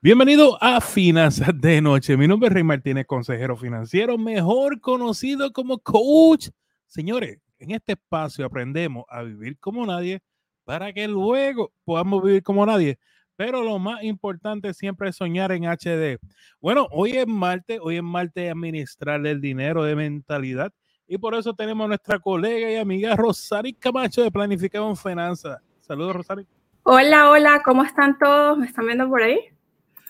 Bienvenido a Finanzas de Noche. Mi nombre es Rey Martínez, consejero financiero, mejor conocido como coach. Señores, en este espacio aprendemos a vivir como nadie para que luego podamos vivir como nadie. Pero lo más importante siempre es soñar en HD. Bueno, hoy es martes, hoy es martes de administrar el dinero de mentalidad. Y por eso tenemos a nuestra colega y amiga Rosari Camacho de Planificamos Finanzas. Saludos, Rosari. Hola, hola, ¿cómo están todos? ¿Me están viendo por ahí?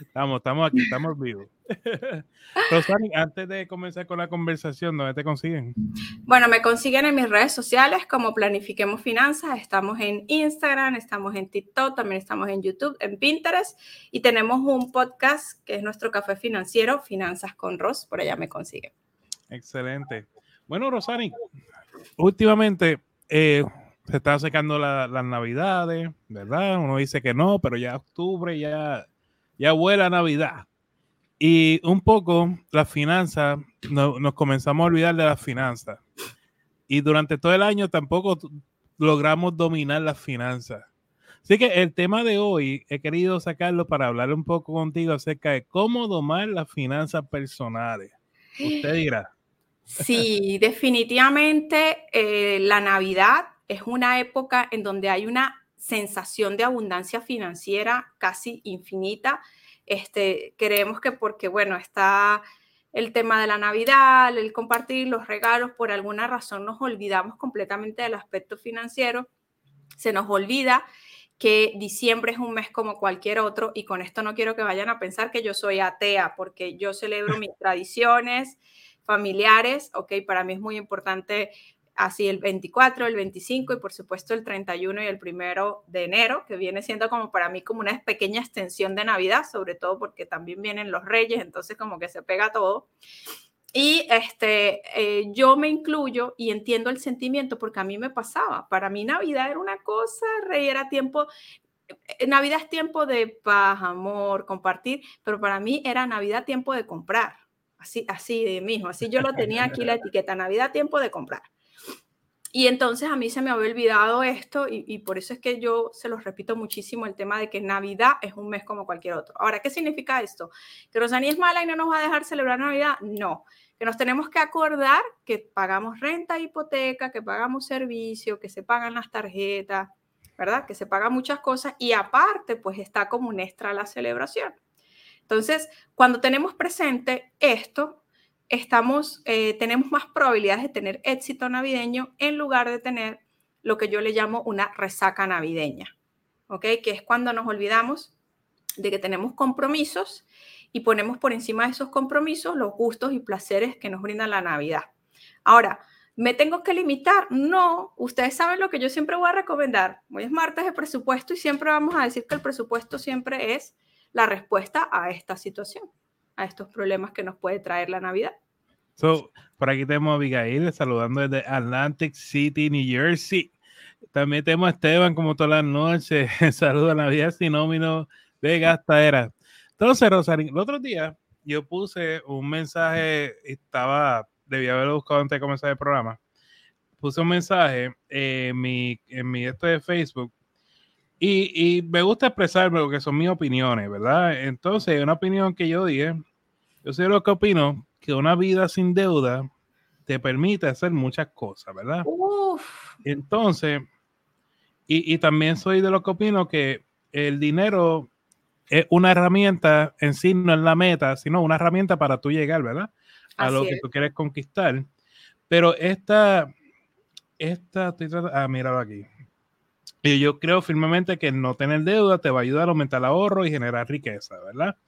Estamos, estamos aquí, estamos vivos. Rosani, antes de comenzar con la conversación, ¿dónde te consiguen? Bueno, me consiguen en mis redes sociales como Planifiquemos Finanzas. Estamos en Instagram, estamos en TikTok, también estamos en YouTube, en Pinterest y tenemos un podcast que es nuestro café financiero, Finanzas con Ros. Por allá me consiguen. Excelente. Bueno, Rosani, últimamente eh, se está acercando las navidades, ¿verdad? Uno dice que no, pero ya octubre, ya ya vuela Navidad. Y un poco las finanzas, nos comenzamos a olvidar de las finanzas. Y durante todo el año tampoco logramos dominar las finanzas. Así que el tema de hoy he querido sacarlo para hablar un poco contigo acerca de cómo domar las finanzas personales. Usted dirá. Sí, definitivamente eh, la Navidad es una época en donde hay una sensación de abundancia financiera casi infinita. Este, creemos que porque, bueno, está el tema de la Navidad, el compartir los regalos, por alguna razón nos olvidamos completamente del aspecto financiero, se nos olvida que diciembre es un mes como cualquier otro y con esto no quiero que vayan a pensar que yo soy atea porque yo celebro mis tradiciones familiares, ok, para mí es muy importante así el 24, el 25 y por supuesto el 31 y el primero de enero, que viene siendo como para mí como una pequeña extensión de Navidad, sobre todo porque también vienen los reyes, entonces como que se pega todo. Y este, eh, yo me incluyo y entiendo el sentimiento porque a mí me pasaba. Para mí Navidad era una cosa, rey era tiempo, eh, Navidad es tiempo de paz, amor, compartir, pero para mí era Navidad tiempo de comprar. Así, así de mismo, así yo lo tenía aquí la etiqueta, Navidad tiempo de comprar. Y entonces a mí se me había olvidado esto y, por eso es que yo se los repito muchísimo el tema de que Navidad es un mes como cualquier otro. Ahora, ¿qué significa esto? ¿Que Rosaní es mala y no nos va a dejar celebrar Navidad? No, que nos tenemos que acordar que pagamos renta, hipoteca, que pagamos servicio, que se pagan las tarjetas, ¿verdad? Que se pagan muchas cosas y aparte pues está como un extra la celebración. Entonces, cuando tenemos presente esto, estamos, eh, tenemos más probabilidades de tener éxito navideño en lugar de tener lo que yo le llamo una resaca navideña, ¿ok? Que es cuando nos olvidamos de que tenemos compromisos y ponemos por encima de esos compromisos los gustos y placeres que nos brinda la Navidad. Ahora, ¿me tengo que limitar? No, ustedes saben lo que yo siempre voy a recomendar. Hoy es martes de presupuesto y siempre vamos a decir que el presupuesto siempre es la respuesta a esta situación a estos problemas que nos puede traer la Navidad. So, por aquí tenemos a Abigail saludando desde Atlantic City, New Jersey. También tenemos a Esteban como todas las noches. Saludos a Navidad Sinómino de Gastadera. Entonces, Rosario, el otro día yo puse un mensaje, estaba, debía haberlo buscado antes de comenzar el programa. Puse un mensaje en mi, en mi esto de Facebook y, y, me gusta expresarme porque son mis opiniones, ¿verdad? Entonces, una opinión que yo dije yo sé lo que opino, que una vida sin deuda te permite hacer muchas cosas, ¿verdad? Entonces, y, y, también soy de lo que opino que el dinero es una herramienta en sí, no es la meta, sino una herramienta para tú llegar, ¿verdad? A lo que tú quieres conquistar. Pero esta, esta, estoy tratando, ah, míralo aquí. Y yo creo firmemente que no tener deuda te va a ayudar a aumentar el ahorro y generar riqueza, ¿verdad?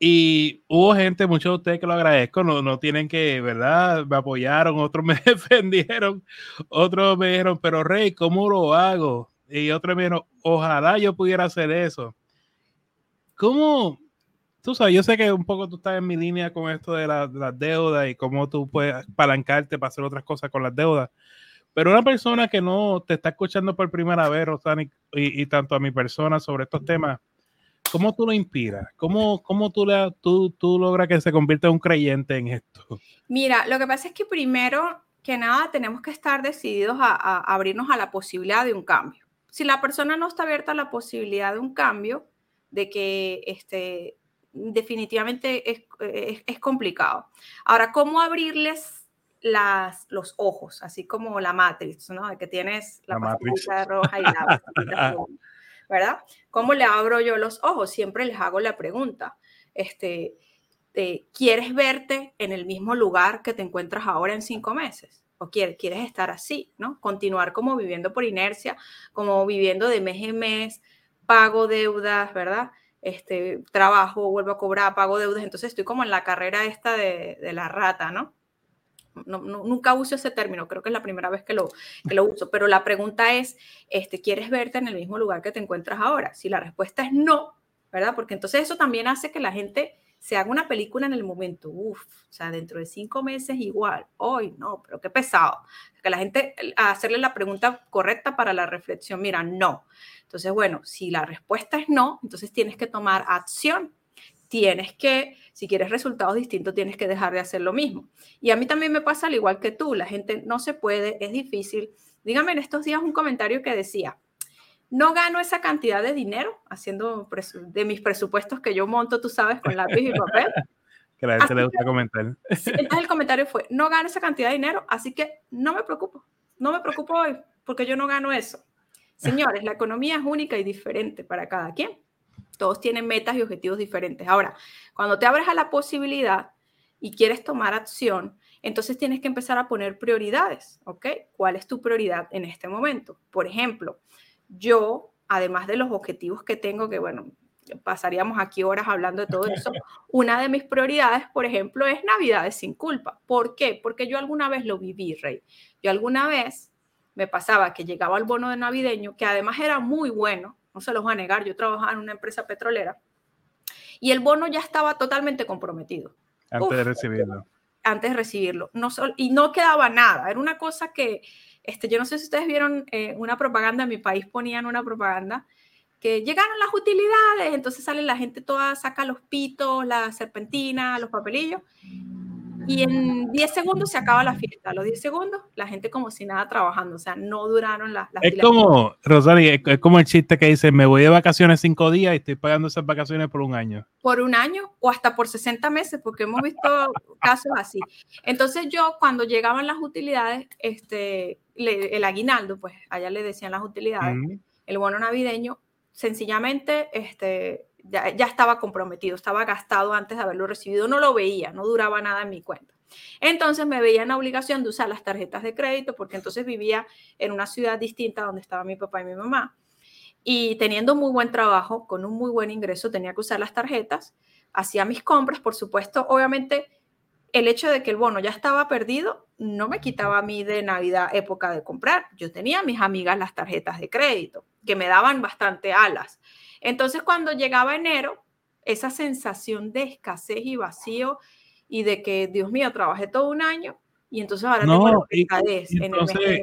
Y hubo gente, muchos de ustedes que lo agradezco, no, no tienen que, ¿verdad? Me apoyaron, otros me defendieron, otros me dijeron, pero Rey, ¿cómo lo hago? Y otros me dijeron, ojalá yo pudiera hacer eso. ¿Cómo? Tú sabes, yo sé que un poco tú estás en mi línea con esto de las la deudas y cómo tú puedes palancarte para hacer otras cosas con las deudas. Pero una persona que no te está escuchando por primera vez, Rosani, y, y tanto a mi persona sobre estos temas, ¿Cómo tú lo inspiras? ¿Cómo, cómo tú, la, tú, tú logras que se convierta en un creyente en esto? Mira, lo que pasa es que primero que nada tenemos que estar decididos a, abrirnos a la posibilidad de un cambio. Si la persona no está abierta a la posibilidad de un cambio, de que este, definitivamente es, es, complicado. Ahora, ¿cómo abrirles las, los ojos? Así como la Matrix, ¿no? De que tienes la, la roja y la ¿verdad? ¿Cómo le abro yo los ojos? Siempre les hago la pregunta. Este, ¿Quieres verte en el mismo lugar que te encuentras ahora en cinco meses? ¿O quieres, quieres estar así, ¿no? Continuar como viviendo por inercia, como viviendo de mes en mes, pago deudas, ¿verdad? Este, trabajo, vuelvo a cobrar, pago deudas. Entonces estoy como en la carrera esta de, la rata, ¿no? Nunca uso ese término, creo que es la primera vez que lo, que lo uso, pero la pregunta es, este, ¿quieres verte en el mismo lugar que te encuentras ahora? Si la respuesta es no, ¿verdad? Porque entonces eso también hace que la gente se haga una película en el momento, uff, o sea, dentro de cinco meses igual, hoy no, pero qué pesado. Que la gente, hacerle la pregunta correcta para la reflexión, mira, no. Entonces, bueno, si la respuesta es no, entonces tienes que tomar acción. Tienes que, si quieres resultados distintos, tienes que dejar de hacer lo mismo. Y a mí también me pasa al igual que tú, la gente no se puede, es difícil. Dígame en estos días un comentario que decía, no gano esa cantidad de dinero haciendo de mis presupuestos que yo monto, tú sabes, con lápiz y papel. que la gente le gusta comentar. Entonces el comentario fue, no gano esa cantidad de dinero, así que no me preocupo, no me preocupo hoy, porque yo no gano eso. Señores, la economía es única y diferente para cada quien. Todos tienen metas y objetivos diferentes. Ahora, cuando te abres a la posibilidad y quieres tomar acción, entonces tienes que empezar a poner prioridades, ¿ok? ¿Cuál es tu prioridad en este momento? Por ejemplo, yo, además de los objetivos que tengo, que bueno, pasaríamos aquí horas hablando de todo eso, una de mis prioridades, por ejemplo, es Navidades sin culpa. ¿Por qué? Porque yo alguna vez lo viví, Rey. Yo alguna vez me pasaba que llegaba el bono de navideño, que además era muy bueno, no se los voy a negar, yo trabajaba en una empresa petrolera, y el bono ya estaba totalmente comprometido. Antes de recibirlo. Antes de recibirlo. No y no quedaba nada. Era una cosa que este, yo no sé si ustedes vieron eh, una propaganda, en mi país ponían una propaganda que llegaron las utilidades, entonces sale la gente toda, saca los pitos, la serpentina, los papelillos, y en 10 segundos se acaba la fiesta. A los 10 segundos, la gente como si nada trabajando. O sea, no duraron las, las Es como, Rosario, es, como el chiste que dice, me voy de vacaciones cinco días y estoy pagando esas vacaciones por un año. Por un año o hasta por 60 meses, porque hemos visto casos así. Entonces yo, cuando llegaban las utilidades, este, el aguinaldo, pues allá le decían las utilidades, el bono navideño, sencillamente, este, ya, estaba comprometido, estaba gastado antes de haberlo recibido, no lo veía, no duraba nada en mi cuenta. Entonces me veía en la obligación de usar las tarjetas de crédito porque entonces vivía en una ciudad distinta donde estaba mi papá y mi mamá. Y teniendo muy buen trabajo, con un muy buen ingreso, tenía que usar las tarjetas, hacía mis compras, por supuesto, obviamente el hecho de que el bono ya estaba perdido no me quitaba a mí de Navidad época de comprar. Yo tenía a mis amigas las tarjetas de crédito, que me daban bastante alas. Entonces, cuando llegaba enero, esa sensación de escasez y vacío y de que, Dios mío, trabajé todo un año y entonces ahora tengo la escasez en el mes de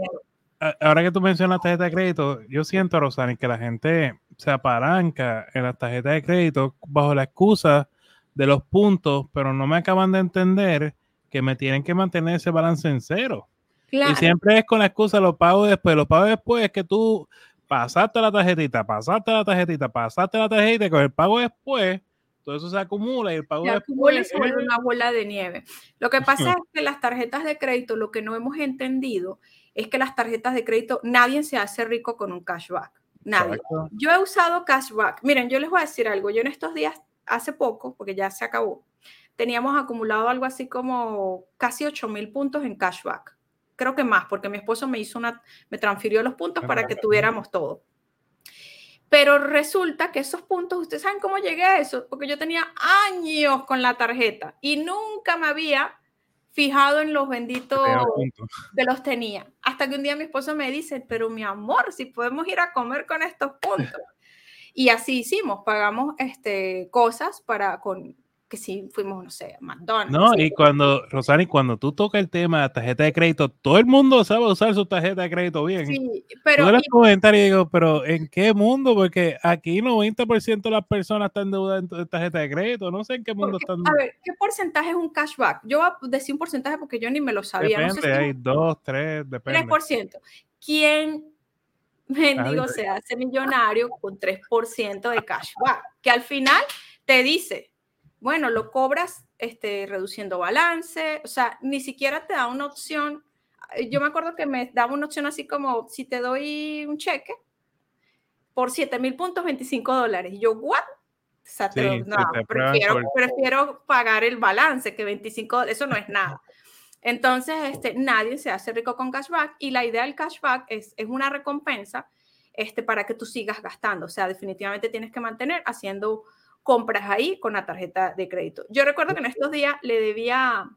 Ahora que tú mencionas la tarjeta de crédito, yo siento, Rosani, que la gente se apalanca en las tarjetas de crédito bajo la excusa de los puntos, pero no me acaban de entender que me tienen que mantener ese balance en cero. Y siempre es con la excusa, lo pago después. Lo pago después es que tú pasaste la tarjetita, pasaste la tarjetita, pasaste la tarjetita, con el pago después, todo eso se acumula y el pago se acumula y se vuelve una bola de nieve. Lo que pasa es que las tarjetas de crédito, lo que no hemos entendido es que las tarjetas de crédito, nadie se hace rico con un cashback. Nadie. Yo he usado cashback. Miren, yo les voy a decir algo. Yo en estos días, hace poco, porque ya se acabó, teníamos acumulado algo así como casi 8 mil puntos en cashback creo que más, porque mi esposo me hizo una, me transfirió los puntos para que tuviéramos todo. Pero resulta que esos puntos, ustedes saben cómo llegué a eso, porque yo tenía años con la tarjeta y nunca me había fijado en los benditos de los tenía. Hasta que un día mi esposo me dice, pero mi amor, si podemos ir a comer con estos puntos. Y así hicimos, pagamos este, cosas para, con, que si fuimos, no sé, a McDonald's. No, y cuando, Rosani, cuando tú tocas el tema de tarjeta de crédito, todo el mundo sabe usar su tarjeta de crédito bien. Sí, pero... Yo comentarios y digo, pero ¿en qué mundo? Porque aquí 90% de las personas están deudas en tarjeta de crédito. No sé en qué mundo están. A ver, ¿qué porcentaje es un cashback? Yo voy a decir un porcentaje porque yo ni me lo sabía. Depende, hay dos, tres, depende. 3%. ¿Quién mendigo se hace millonario con 3% de cashback, que al final te dice, bueno, lo cobras este, reduciendo balance, o sea, ni siquiera te da una opción. Yo me acuerdo que me daba una opción así como, si te doy un cheque por 7 mil puntos, 25 dólares. Y yo, ¿what? O sea, no, prefiero, prefiero, pagar el balance que 25, eso no es nada. Entonces, este, nadie se hace rico con cashback y la idea del cashback es, es una recompensa este, para que tú sigas gastando. O sea, definitivamente tienes que mantener haciendo compras ahí con la tarjeta de crédito. Yo recuerdo que en estos días le debía,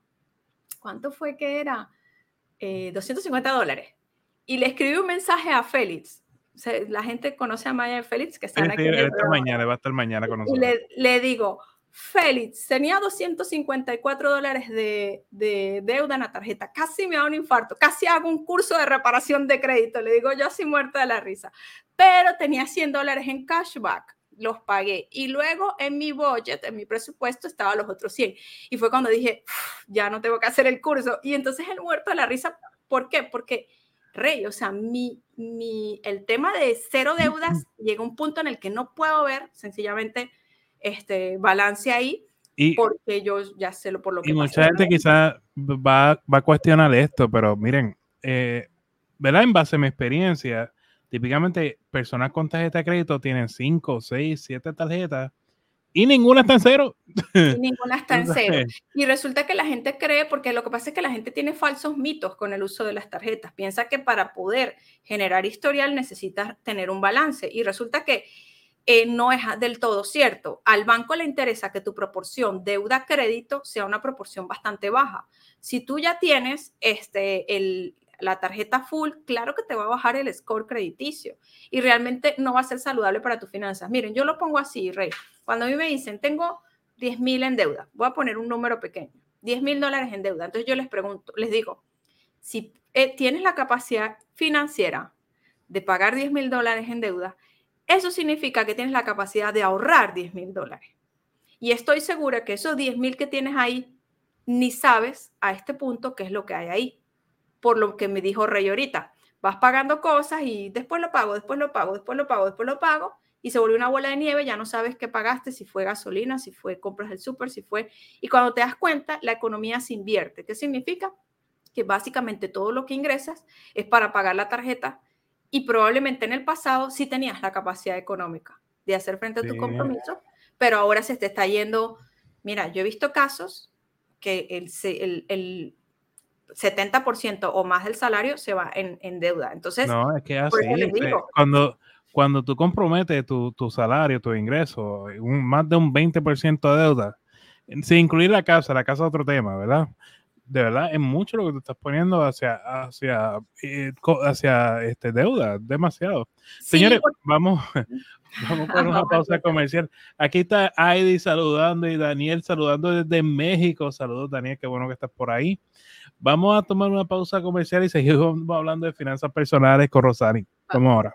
¿cuánto fue que era? 250 eh, dólares. Y le escribí un mensaje a Félix. la gente conoce a Maya Félix, que está aquí. mañana, va a estar mañana con nosotros. Y le, le digo, Félix, tenía 254 dólares de, deuda en la tarjeta. Casi me da un infarto. Casi hago un curso de reparación de crédito. Le digo yo así muerta de la risa. Pero tenía 100 dólares en cashback. Los pagué. Y luego en mi budget, en mi presupuesto, estaba los otros 100. Y fue cuando dije, ya no tengo que hacer el curso. Y entonces el muerto de la risa. ¿Por qué? Porque, rey, o sea, mi, mi, el tema de cero deudas llega a un punto en el que no puedo ver sencillamente este balance ahí, y, porque yo ya sé lo por lo que... Y mucha gente quizás va, va, a cuestionar esto, pero miren, eh, ¿verdad? En base a mi experiencia, típicamente personas con tarjeta de crédito tienen 5, 6, 7 tarjetas y ninguna está en cero. Y ninguna está en cero. Y resulta que la gente cree, porque lo que pasa es que la gente tiene falsos mitos con el uso de las tarjetas. Piensa que para poder generar historial necesitas tener un balance. Y resulta que eh, no es del todo cierto. Al banco le interesa que tu proporción deuda-crédito sea una proporción bastante baja. Si tú ya tienes este, el, la tarjeta full, claro que te va a bajar el score crediticio y realmente no va a ser saludable para tus finanzas. Miren, yo lo pongo así, Rey. Cuando a mí me dicen, tengo 10 mil en deuda, voy a poner un número pequeño, 10 mil dólares en deuda. Entonces yo les pregunto, les digo, si eh, tienes la capacidad financiera de pagar 10 mil dólares en deuda, eso significa que tienes la capacidad de ahorrar 10 mil dólares. Y estoy segura que esos 10 mil que tienes ahí, ni sabes a este punto qué es lo que hay ahí. Por lo que me dijo Rey ahorita, vas pagando cosas y después lo pago, después lo pago, después lo pago, después lo pago, y se volvió una bola de nieve, ya no sabes qué pagaste, si fue gasolina, si fue compras del súper, si fue... Y cuando te das cuenta, la economía se invierte. ¿Qué significa? Que básicamente todo lo que ingresas es para pagar la tarjeta y probablemente en el pasado sí tenías la capacidad económica de hacer frente a tu compromiso, pero ahora se te está yendo, mira, yo he visto casos que el, el, el 70% o más del salario se va en, en, deuda. Entonces, no, es que así, cuando, cuando tú comprometes tu, tu salario, tu ingreso, un, más de un 20% de deuda, sin incluir la casa, la casa es otro tema, ¿verdad? De verdad es mucho lo que te estás poniendo hacia hacia eh, hacia este deuda, demasiado. Señores, vamos vamos con una pausa comercial. Aquí está Heidi saludando y Daniel saludando desde México. Saludos Daniel, qué bueno que estás por ahí. Vamos a tomar una pausa comercial y seguimos hablando de finanzas personales con Rosani. Como ahora.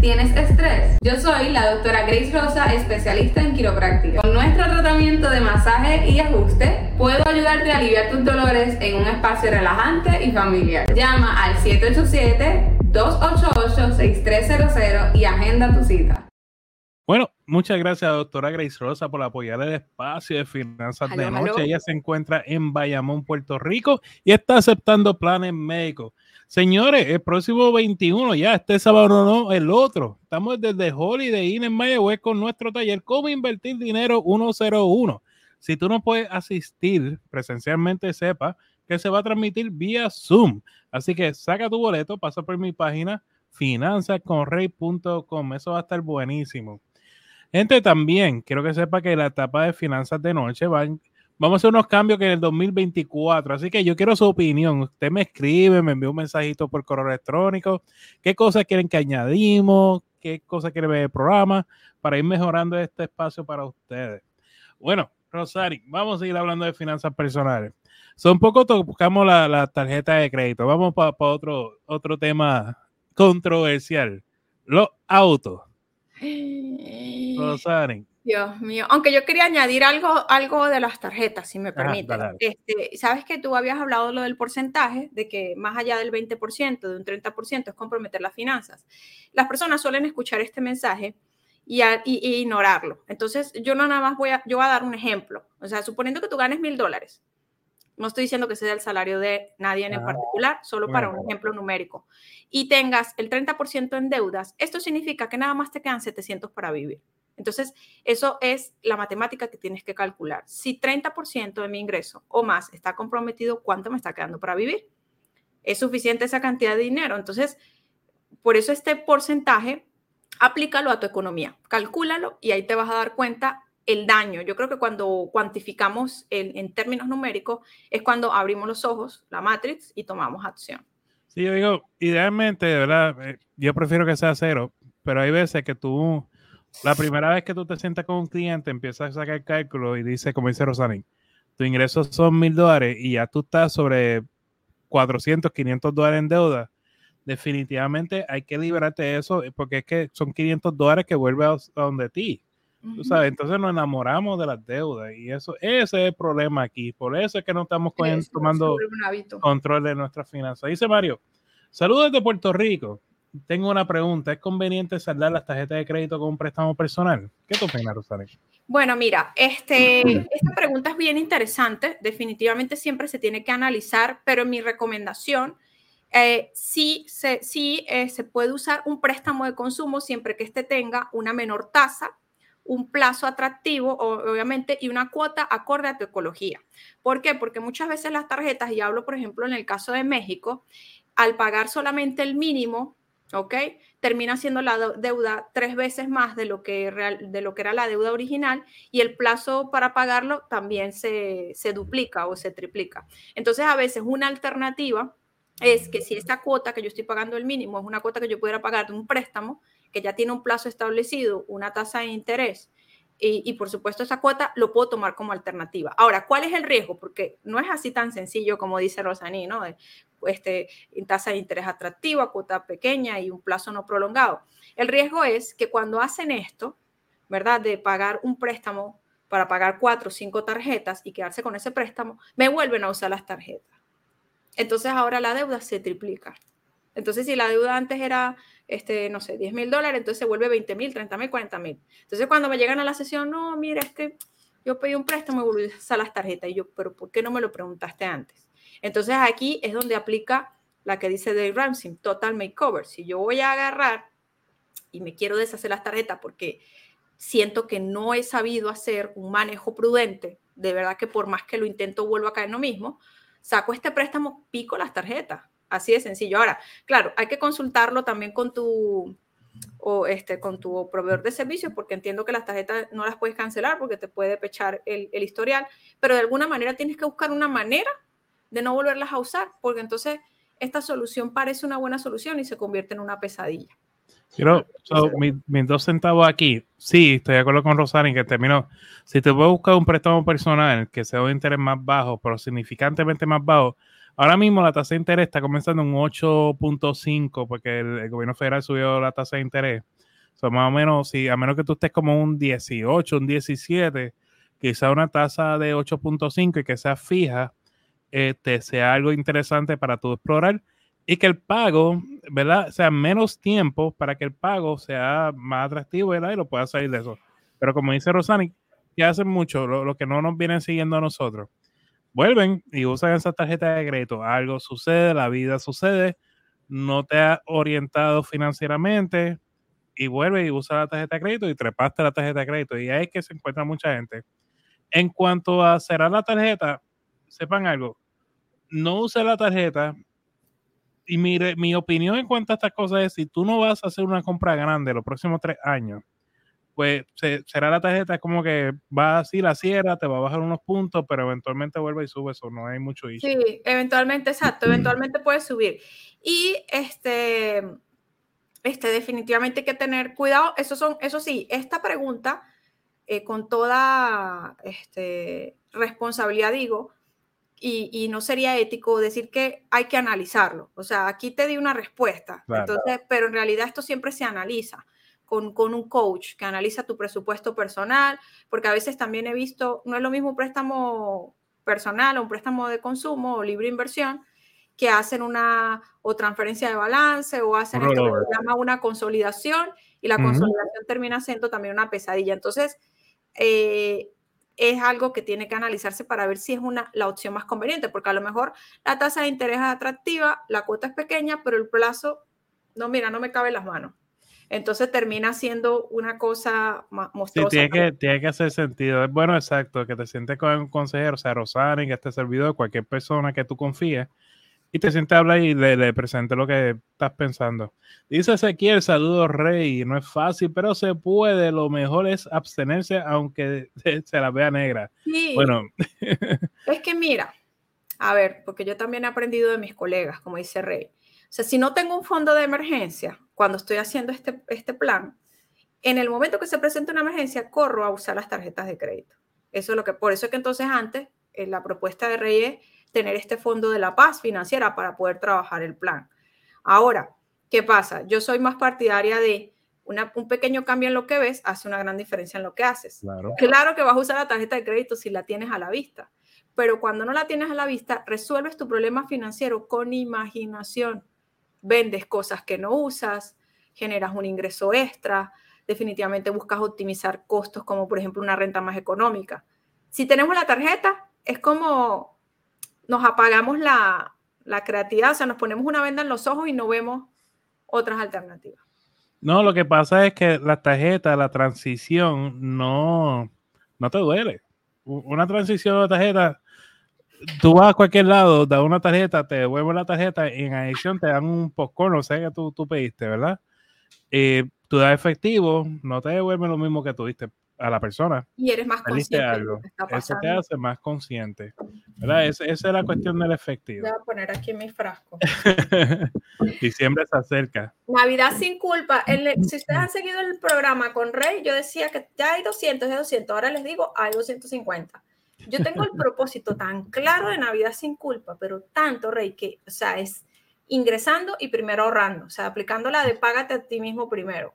¿Tienes estrés? Yo soy la doctora Grace Rosa, especialista en quiropráctica. Con nuestro tratamiento de masaje y ajuste, puedo ayudarte a aliviar tus dolores en un espacio relajante y familiar. Llama al 787-288-6300 y agenda tu cita. Bueno, muchas gracias, doctora Grace Rosa, por apoyar el espacio de finanzas de noche. Ella se encuentra en Bayamón, Puerto Rico, y está aceptando planes médicos. Señores, el próximo 21, ya este sábado no, el otro. Estamos desde Holiday Inn en Mayagüez con nuestro taller Cómo Invertir Dinero 101. Si tú no puedes asistir presencialmente, sepa que se va a transmitir vía Zoom. Así que saca tu boleto, pasa por mi página finanzasconrey.com. Eso va a estar buenísimo. Gente, también quiero que sepa que la etapa de finanzas de noche va Vamos a hacer unos cambios que en el 2024. Así que yo quiero su opinión. Usted me escribe, me envía un mensajito por correo electrónico. ¿Qué cosas quieren que añadimos? ¿Qué cosas quieren ver el programa? Para ir mejorando este espacio para ustedes. Bueno, Rosari, vamos a seguir hablando de finanzas personales. Son poco tocamos la, la, tarjeta de crédito. Vamos para otro, otro tema controversial. Los autos. Saben. Dios mío, aunque yo quería añadir algo, algo de las tarjetas, si me permite. Este, Sabes que tú habías hablado lo del porcentaje, de que más allá del 20%, de un 30% es comprometer las finanzas. Las personas suelen escuchar este mensaje y, ignorarlo. Entonces, yo no nada más voy a, yo voy a dar un ejemplo. O sea, suponiendo que tú ganes mil dólares, no estoy diciendo que sea el salario de nadie en ah, particular, solo para un ejemplo numérico, y tengas el 30% en deudas, esto significa que nada más te quedan 700 para vivir. Entonces, eso es la matemática que tienes que calcular. Si 30% de mi ingreso o más está comprometido, ¿cuánto me está quedando para vivir? ¿Es suficiente esa cantidad de dinero? Entonces, por eso este porcentaje, aplícalo a tu economía, calcúlalo y ahí te vas a dar cuenta el daño. Yo creo que cuando cuantificamos en términos numéricos es cuando abrimos los ojos, la matrix, y tomamos acción. Sí, yo digo, idealmente, de verdad, eh, yo prefiero que sea cero, pero hay veces que tú la primera vez que tú te sientas con un cliente, empiezas a sacar cálculo y dice, como dice Rosarín, tus ingresos son mil dólares y ya tú estás sobre 400, 500 dólares en deuda. Definitivamente hay que liberarte de eso porque es que son 500 dólares que vuelven a, donde ti. Tú sabes, entonces nos enamoramos de las deudas y eso, ese es el problema aquí. Por eso es que no estamos tomando control de nuestras finanzas. Dice Mario, saludos de Puerto Rico tengo una pregunta. ¿Es conveniente saldar las tarjetas de crédito con un préstamo personal? ¿Qué opinas, Rosario? Bueno, mira, este, esta pregunta es bien interesante. Definitivamente siempre se tiene que analizar, pero mi recomendación, eh, sí, se, sí eh, se puede usar un préstamo de consumo siempre que este tenga una menor tasa, un plazo atractivo, obviamente, y una cuota acorde a tu ecología. ¿Por qué? Porque muchas veces las tarjetas, y hablo, por ejemplo, en el caso de México, al pagar solamente el mínimo, ¿ok? Termina siendo la deuda tres veces más de lo que, de lo que era la deuda original y el plazo para pagarlo también se, se duplica o se triplica. Entonces, a veces una alternativa es que si esta cuota que yo estoy pagando el mínimo es una cuota que yo pudiera pagar de un préstamo que ya tiene un plazo establecido, una tasa de interés, y, por supuesto esa cuota lo puedo tomar como alternativa. Ahora, ¿cuál es el riesgo? Porque no es así tan sencillo como dice Rosaní, ¿no? Este, tasa de interés atractiva, cuota pequeña y un plazo no prolongado. El riesgo es que cuando hacen esto, ¿verdad? De pagar un préstamo para pagar cuatro o cinco tarjetas y quedarse con ese préstamo, me vuelven a usar las tarjetas. Entonces ahora la deuda se triplica. Entonces, si la deuda antes era, este, no sé, 10 mil dólares, entonces se vuelve 20 mil, 30 mil, 40 mil. Entonces, cuando me llegan a la sesión, no, mira, es yo pedí un préstamo y volví a las tarjetas. Y yo, pero ¿por qué no me lo preguntaste antes? Entonces, aquí es donde aplica la que dice Dave Ramsey, Total Makeover. Si yo voy a agarrar y me quiero deshacer las tarjetas porque siento que no he sabido hacer un manejo prudente, de verdad que por más que lo intento vuelvo a caer en lo mismo, saco este préstamo, pico las tarjetas Así de sencillo. Ahora, claro, hay que consultarlo también con tu o este con tu proveedor de servicios porque entiendo que las tarjetas no las puedes cancelar porque te puede pechar el, historial, pero de alguna manera tienes que buscar una manera de no volverlas a usar porque entonces esta solución parece una buena solución y se convierte en una pesadilla. Quiero, mis dos centavos aquí, sí, estoy de acuerdo con Rosario en que terminó. Si te voy a buscar un préstamo personal que sea de interés más bajo, pero significantemente más bajo, Ahora mismo la tasa de interés está comenzando en 8.5 porque el, gobierno federal subió la tasa de interés. O más o menos, si a menos que tú estés como un 18, un 17, quizá una tasa de 8.5 y que sea fija, este, sea algo interesante para tu explorar y que el pago, ¿verdad? Sea menos tiempo para que el pago sea más atractivo, ¿verdad? Y lo puedas salir de eso. Pero como dice Rosani, que hacen mucho, lo, lo que no nos vienen siguiendo a nosotros vuelven y usan esa tarjeta de crédito. Algo sucede, la vida sucede, no te ha orientado financieramente y vuelve y usa la tarjeta de crédito y trepaste la tarjeta de crédito. Y ahí es que se encuentra mucha gente. En cuanto a cerrar la tarjeta, sepan algo, no use la tarjeta. Y mire, mi opinión en cuanto a estas cosas es, si tú no vas a hacer una compra grande los próximos tres años, pues será la tarjeta como que va así, la cierra, te va a bajar unos puntos, pero eventualmente vuelve y sube eso, no hay mucho issue. Sí, eventualmente, exacto, eventualmente puede subir. Y este, este, definitivamente hay que tener cuidado, eso, son, eso sí, esta pregunta, eh, con toda este, responsabilidad digo, y, no sería ético decir que hay que analizarlo. O sea, aquí te di una respuesta, entonces, pero en realidad esto siempre se analiza. Con, con, un coach que analiza tu presupuesto personal, porque a veces también he visto, no es lo mismo un préstamo personal o un préstamo de consumo o libre inversión, que hacen una o transferencia de balance o hacen esto que se llama una consolidación y la consolidación termina siendo también una pesadilla. Entonces, eh, es algo que tiene que analizarse para ver si es una, la opción más conveniente, porque a lo mejor la tasa de interés es atractiva, la cuota es pequeña, pero el plazo, no, mira, no me cabe en las manos. Entonces termina siendo una cosa monstruosa. Sí, tiene que, tiene que hacer sentido. Es bueno, exacto, que te sientes con un consejero, o sea, Rosani, que esté servidor, cualquier persona que tú confíes, y te sientes a hablar y le, le presente lo que estás pensando. Dice Ezequiel, saludos Rey, no es fácil, pero se puede, lo mejor es abstenerse aunque se la vea negra. Sí. Bueno. es que mira, a ver, porque yo también he aprendido de mis colegas, como dice Rey. O sea, si no tengo un fondo de emergencia, cuando estoy haciendo este, este plan, en el momento que se presenta una emergencia, corro a usar las tarjetas de crédito. Eso es lo que, por eso es que entonces antes, en la propuesta de Rey es tener este fondo de la paz financiera para poder trabajar el plan. Ahora, ¿qué pasa? Yo soy más partidaria de un pequeño cambio en lo que ves hace una gran diferencia en lo que haces. Claro. claro que vas a usar la tarjeta de crédito si la tienes a la vista, pero cuando no la tienes a la vista, resuelves tu problema financiero con imaginación. Vendes cosas que no usas, generas un ingreso extra, definitivamente buscas optimizar costos como por ejemplo una renta más económica. Si tenemos la tarjeta, es como nos apagamos la, creatividad, o sea, nos ponemos una venda en los ojos y no vemos otras alternativas. No, lo que pasa es que la tarjeta, la transición, no, no te duele. Una transición de tarjeta, tú vas a cualquier lado, das una tarjeta, te devuelven la tarjeta y en adición te dan un popcorn, o sea que tú, tú pediste, ¿verdad? Y tú das efectivo, no te devuelven lo mismo que tuviste a la persona. Y eres más consciente. Algo. Eso te hace más consciente. ¿verdad? esa es la cuestión del efectivo. Voy a poner aquí mi frasco. Diciembre se acerca. Navidad sin culpa. si ustedes han seguido el programa con Rey, yo decía que ya hay 200, ya 200. Ahora les digo, hay 250. Yo tengo el propósito tan claro de Navidad sin culpa, pero tanto, Rey, que, o sea, es ingresando y primero ahorrando, o sea, aplicando la de págate a ti mismo primero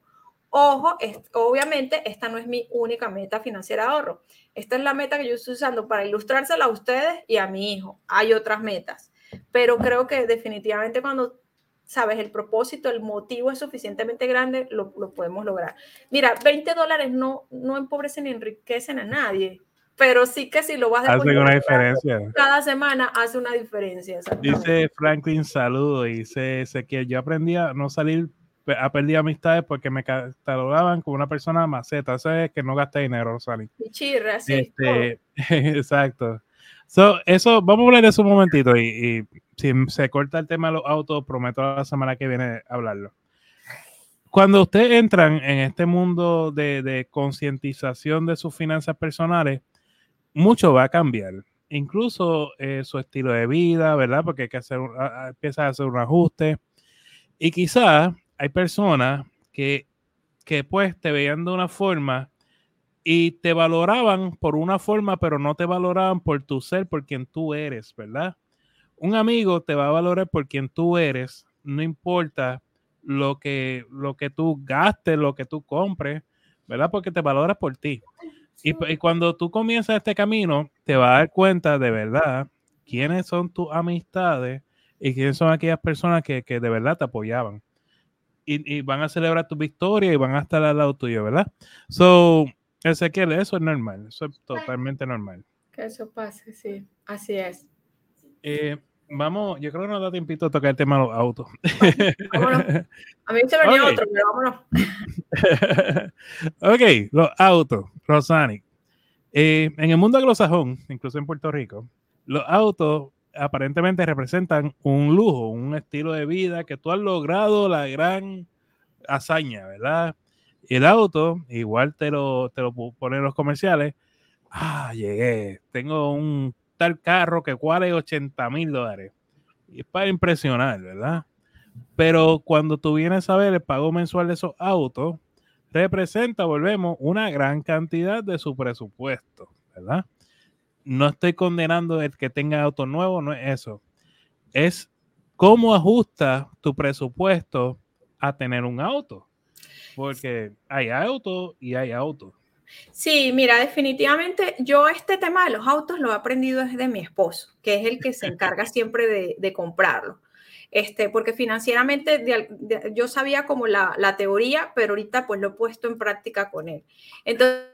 Ojo, obviamente esta no es mi única meta financiera ahorro. Esta es la meta que yo estoy usando para ilustrársela a ustedes y a mi hijo. Hay otras metas, pero creo que definitivamente cuando sabes el propósito, el motivo es suficientemente grande, lo, podemos lograr. Mira, 20 dólares no, no empobrecen ni enriquecen a nadie, pero sí que si lo vas a hace una diferencia. Cada semana hace una diferencia. Dice Franklin, saludo, dice que yo aprendí a no salir ha perdido amistades porque me catalogaban como una persona maceta. Eso es que no gasta dinero, Rosali. Chirra, sí. Este, exacto. eso, vamos a hablar de eso un momentito y, si se corta el tema de los autos, prometo la semana que viene hablarlo. Cuando ustedes entran en este mundo de, concientización de sus finanzas personales, mucho va a cambiar. Incluso eh, su estilo de vida, ¿verdad? Porque hay que hacer, empieza a hacer un ajuste. Y quizás hay personas que, que pues te veían de una forma y te valoraban por una forma, pero no te valoraban por tu ser, por quien tú eres, ¿verdad? Un amigo te va a valorar por quien tú eres, no importa lo que, lo que tú gastes, lo que tú compres, ¿verdad? Porque te valora por ti. Y, y, cuando tú comienzas este camino, te vas a dar cuenta de verdad quiénes son tus amistades y quiénes son aquellas personas que, que de verdad te apoyaban y, van a celebrar tu victoria y van a estar al lado tuyo, ¿verdad? So, Ezequiel, eso es normal, eso es totalmente normal. Que eso pase, sí, así es. Eh, vamos, yo creo que nos da tiempito a tocar el tema de los autos. vámonos. A mí se venía otro, pero vámonos. ok, los autos, Rosanic. Eh, en el mundo anglosajón, incluso en Puerto Rico, los autos aparentemente representan un lujo, un estilo de vida que tú has logrado la gran hazaña, ¿verdad? el auto, igual te lo, te lo ponen los comerciales. Ah, llegué, tengo un tal carro que vale 80 mil dólares. Y es para impresionar, ¿verdad? Pero cuando tú vienes a ver el pago mensual de esos autos, representa, volvemos, una gran cantidad de su presupuesto, ¿verdad? no estoy condenando el que tenga auto nuevo, no es eso. Es cómo ajusta tu presupuesto a tener un auto. Porque hay auto y hay auto. Sí, mira, definitivamente yo este tema de los autos lo he aprendido desde mi esposo, que es el que se encarga siempre de, de comprarlo. Este, porque financieramente yo sabía como la, la, teoría, pero ahorita pues lo he puesto en práctica con él. Entonces,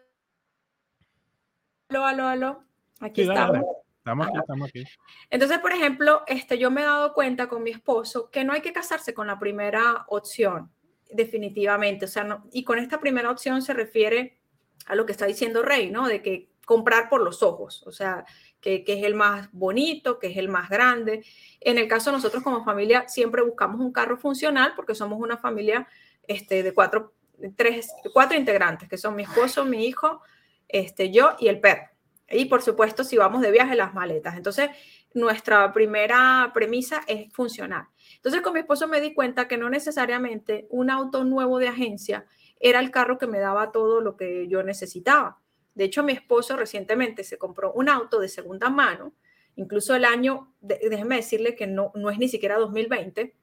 aló, aló, aló, aquí estamos. Estamos aquí, estamos aquí. Entonces, por ejemplo, este, yo me he dado cuenta con mi esposo que no hay que casarse con la primera opción, definitivamente. O sea, no, y con esta primera opción se refiere a lo que está diciendo Rey, ¿no? De que comprar por los ojos, o sea, que, es el más bonito, que es el más grande. En el caso de nosotros como familia, siempre buscamos un carro funcional porque somos una familia este, de cuatro, tres, cuatro integrantes, que son mi esposo, mi hijo, este, yo y el perro. Y por supuesto, si vamos de viaje, las maletas. Entonces, nuestra primera premisa es funcional. Entonces, con mi esposo me di cuenta que no necesariamente un auto nuevo de agencia era el carro que me daba todo lo que yo necesitaba. De hecho, mi esposo recientemente se compró un auto de segunda mano, incluso el año, déjeme decirle que no, no es ni siquiera 2020,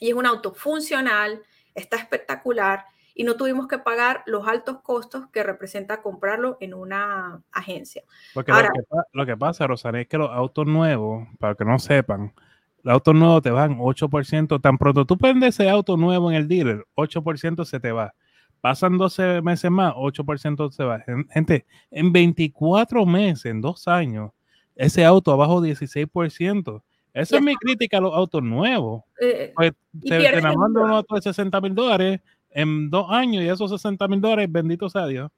y es un auto funcional, está espectacular, y no tuvimos que pagar los altos costos que representa comprarlo en una agencia. Porque lo, que, lo, que, pasa, Rosana, es que los autos nuevos, para que no sepan, los autos nuevos te van 8%, tan pronto tú prendes ese auto nuevo en el dealer, 8% se te va. Pasan 12 meses más, 8% se va. Gente, en 24 meses, en dos años, ese auto abajo 16%. Esa es mi crítica a los autos nuevos. Eh, pues te, te un auto de 60 mil dólares en dos años y esos 60 mil dólares, bendito sea Dios.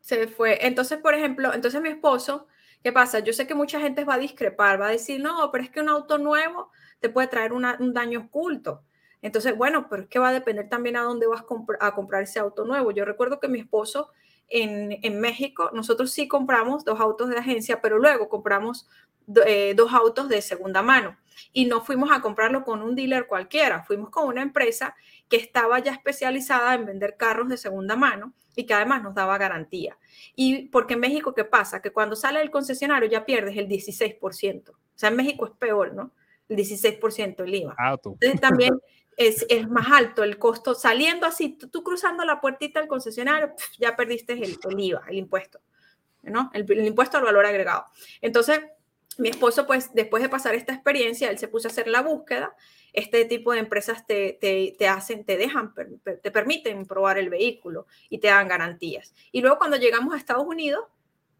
Se fue. Entonces, por ejemplo, entonces mi esposo, ¿qué pasa? Yo sé que mucha gente va a discrepar, va a decir, no, pero es que un auto nuevo te puede traer un daño oculto. Entonces, bueno, pero es que va a depender también a dónde vas a comprar ese auto nuevo. Yo recuerdo que mi esposo en, en México, nosotros sí compramos dos autos de agencia, pero luego compramos eh, dos autos de segunda mano y no fuimos a comprarlo con un dealer cualquiera, fuimos con una empresa que estaba ya especializada en vender carros de segunda mano y que además nos daba garantía. Y porque en México, ¿qué pasa? Que cuando sale el concesionario ya pierdes el 16%. O sea, en México es peor, ¿no? El 16% el IVA. Entonces también es, es, más alto el costo. Saliendo así, tú, cruzando la puertita del concesionario, ya perdiste el, el, IVA, el impuesto, ¿no? El, el impuesto al valor agregado. Entonces, mi esposo, pues después de pasar esta experiencia, él se puso a hacer la búsqueda. Este tipo de empresas te, te, te, hacen, te dejan, te permiten probar el vehículo y te dan garantías. Y luego cuando llegamos a Estados Unidos,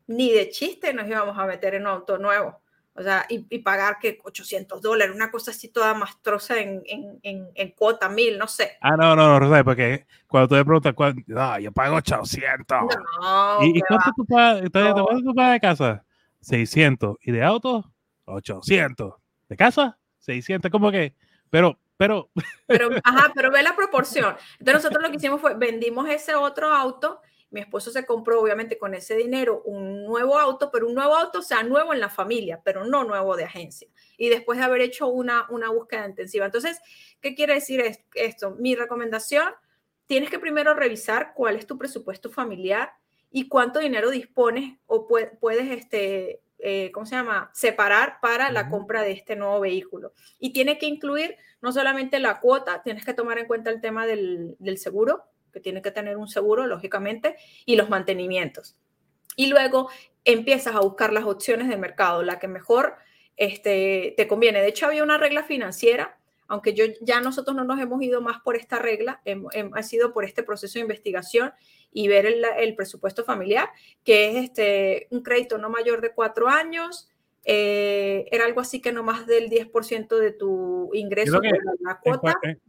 ni de chiste nos íbamos a meter en un auto nuevo. O sea, y, y pagar que 800 dólares, una cosa así toda mastrosa en, en, en, en cuota, mil, no sé. Ah, no, no, no, porque cuando tú me preguntas, no, yo pago 800. No, ¿Y, ¿y cuánto, tú pagas, no. ¿cuánto tú pagas de casa? 600. ¿Y de auto? 800. ¿De casa? 600. Como que, pero, pero. Pero, ajá, pero ve la proporción. Entonces nosotros lo que hicimos fue, vendimos ese otro auto. Mi esposo se compró, obviamente, con ese dinero un nuevo auto, pero un nuevo auto, o sea, nuevo en la familia, pero no nuevo de agencia. Y después de haber hecho una, una búsqueda intensiva. Entonces, ¿qué quiere decir esto? Mi recomendación, tienes que primero revisar cuál es tu presupuesto familiar y cuánto dinero dispones o puedes, este, eh, ¿cómo se llama?, separar para la compra de este nuevo vehículo. Y tiene que incluir no solamente la cuota, tienes que tomar en cuenta el tema del, del seguro, que tiene que tener un seguro, lógicamente, y los mantenimientos. Y luego empiezas a buscar las opciones de mercado, la que mejor este, te conviene. De hecho, había una regla financiera aunque yo ya nosotros no nos hemos ido más por esta regla, ha sido por este proceso de investigación y ver el, presupuesto familiar, que es este, un crédito no mayor de cuatro años, eh, era algo así que no más del 10% de tu ingreso de la cuota. En,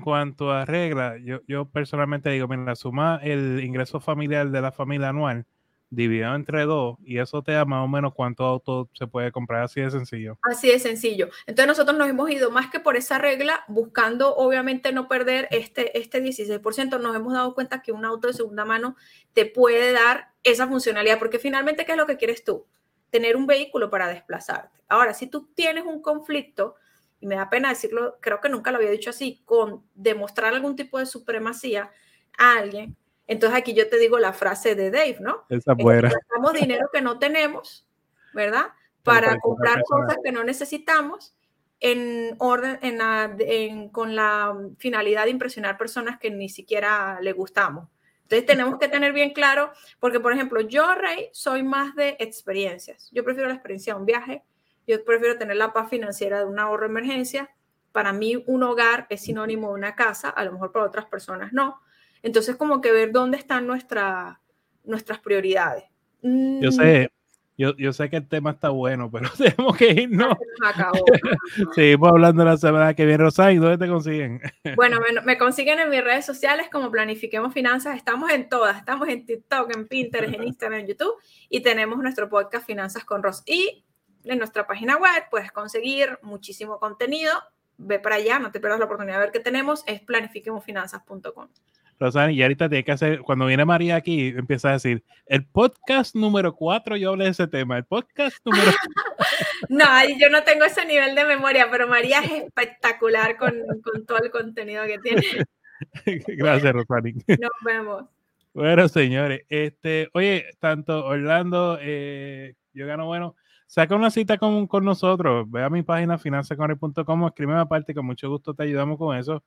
cuanto a regla, yo, yo personalmente digo, mira, suma el ingreso familiar de la familia anual dividido entre dos y eso te da más o menos cuánto auto se puede comprar así de sencillo. Así de sencillo. Entonces nosotros nos hemos ido más que por esa regla, buscando obviamente no perder este, este 16%, nos hemos dado cuenta que un auto de segunda mano te puede dar esa funcionalidad, porque finalmente, ¿qué es lo que quieres tú? Tener un vehículo para desplazarte. Ahora, si tú tienes un conflicto, y me da pena decirlo, creo que nunca lo había dicho así, con demostrar algún tipo de supremacía a alguien, entonces aquí yo te digo la frase de Dave, ¿no? Esa fuera. Gastamos dinero que no tenemos ¿verdad? Para comprar cosas que no necesitamos en orden, en con la finalidad de impresionar personas que ni siquiera le gustamos. Entonces tenemos que tener bien claro, porque por ejemplo, yo, Rey, soy más de experiencias. Yo prefiero la experiencia de un viaje, yo prefiero tener la paz financiera de un ahorro emergencia. Para mí un hogar es sinónimo de una casa, a lo mejor para otras personas no. Entonces como que ver dónde están nuestra, nuestras prioridades. Yo sé, yo, yo, sé que el tema está bueno, pero tenemos que irnos. Seguimos hablando la semana que viene. Rosay, ¿dónde te consiguen? Bueno, me, me, consiguen en mis redes sociales como Planifiquemos Finanzas. Estamos en todas. Estamos en TikTok, en Pinterest, en Instagram, en YouTube. Y tenemos nuestro podcast Finanzas con Ros. Y en nuestra página web puedes conseguir muchísimo contenido. Ve para allá, no te pierdas la oportunidad de ver qué tenemos. Es planifiquemosfinanzas.com. Rosani, y ahorita tiene que hacer, cuando viene María aquí, empieza a decir, el podcast número 4, yo hablé de ese tema, el podcast número... no, yo no tengo ese nivel de memoria, pero María es espectacular con, con todo el contenido que tiene. Gracias, Rosani. Nos vemos. Bueno, señores, este, oye, tanto Orlando, eh, yo gano bueno, saca una cita con, con nosotros, ve a mi página finanzaconre.com, escríbeme aparte, con mucho gusto te ayudamos con eso.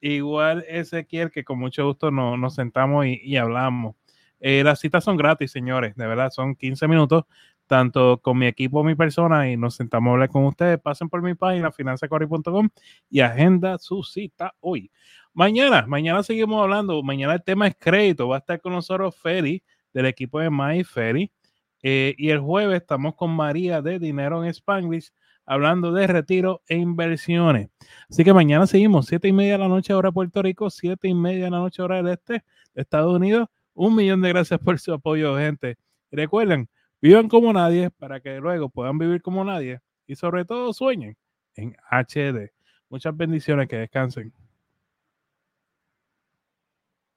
Igual Ezequiel, que con mucho gusto nos, sentamos y, hablamos. Eh, las citas son gratis, señores, de verdad, son 15 minutos, tanto con mi equipo, mi persona, y nos sentamos a hablar con ustedes. Pasen por mi página, finanzacorri.com, y agenda su cita hoy. Mañana, mañana seguimos hablando. Mañana el tema es crédito. Va a estar con nosotros Ferry, del equipo de My Ferry. Eh, y el jueves estamos con María de Dinero en Spanglish hablando de retiro e inversiones. Así que mañana seguimos, siete y media de la noche hora Puerto Rico, siete y media de la noche hora del este de Estados Unidos. Un millón de gracias por su apoyo, gente. Recuerden, vivan como nadie para que luego puedan vivir como nadie y sobre todo sueñen en HD. Muchas bendiciones, que descansen.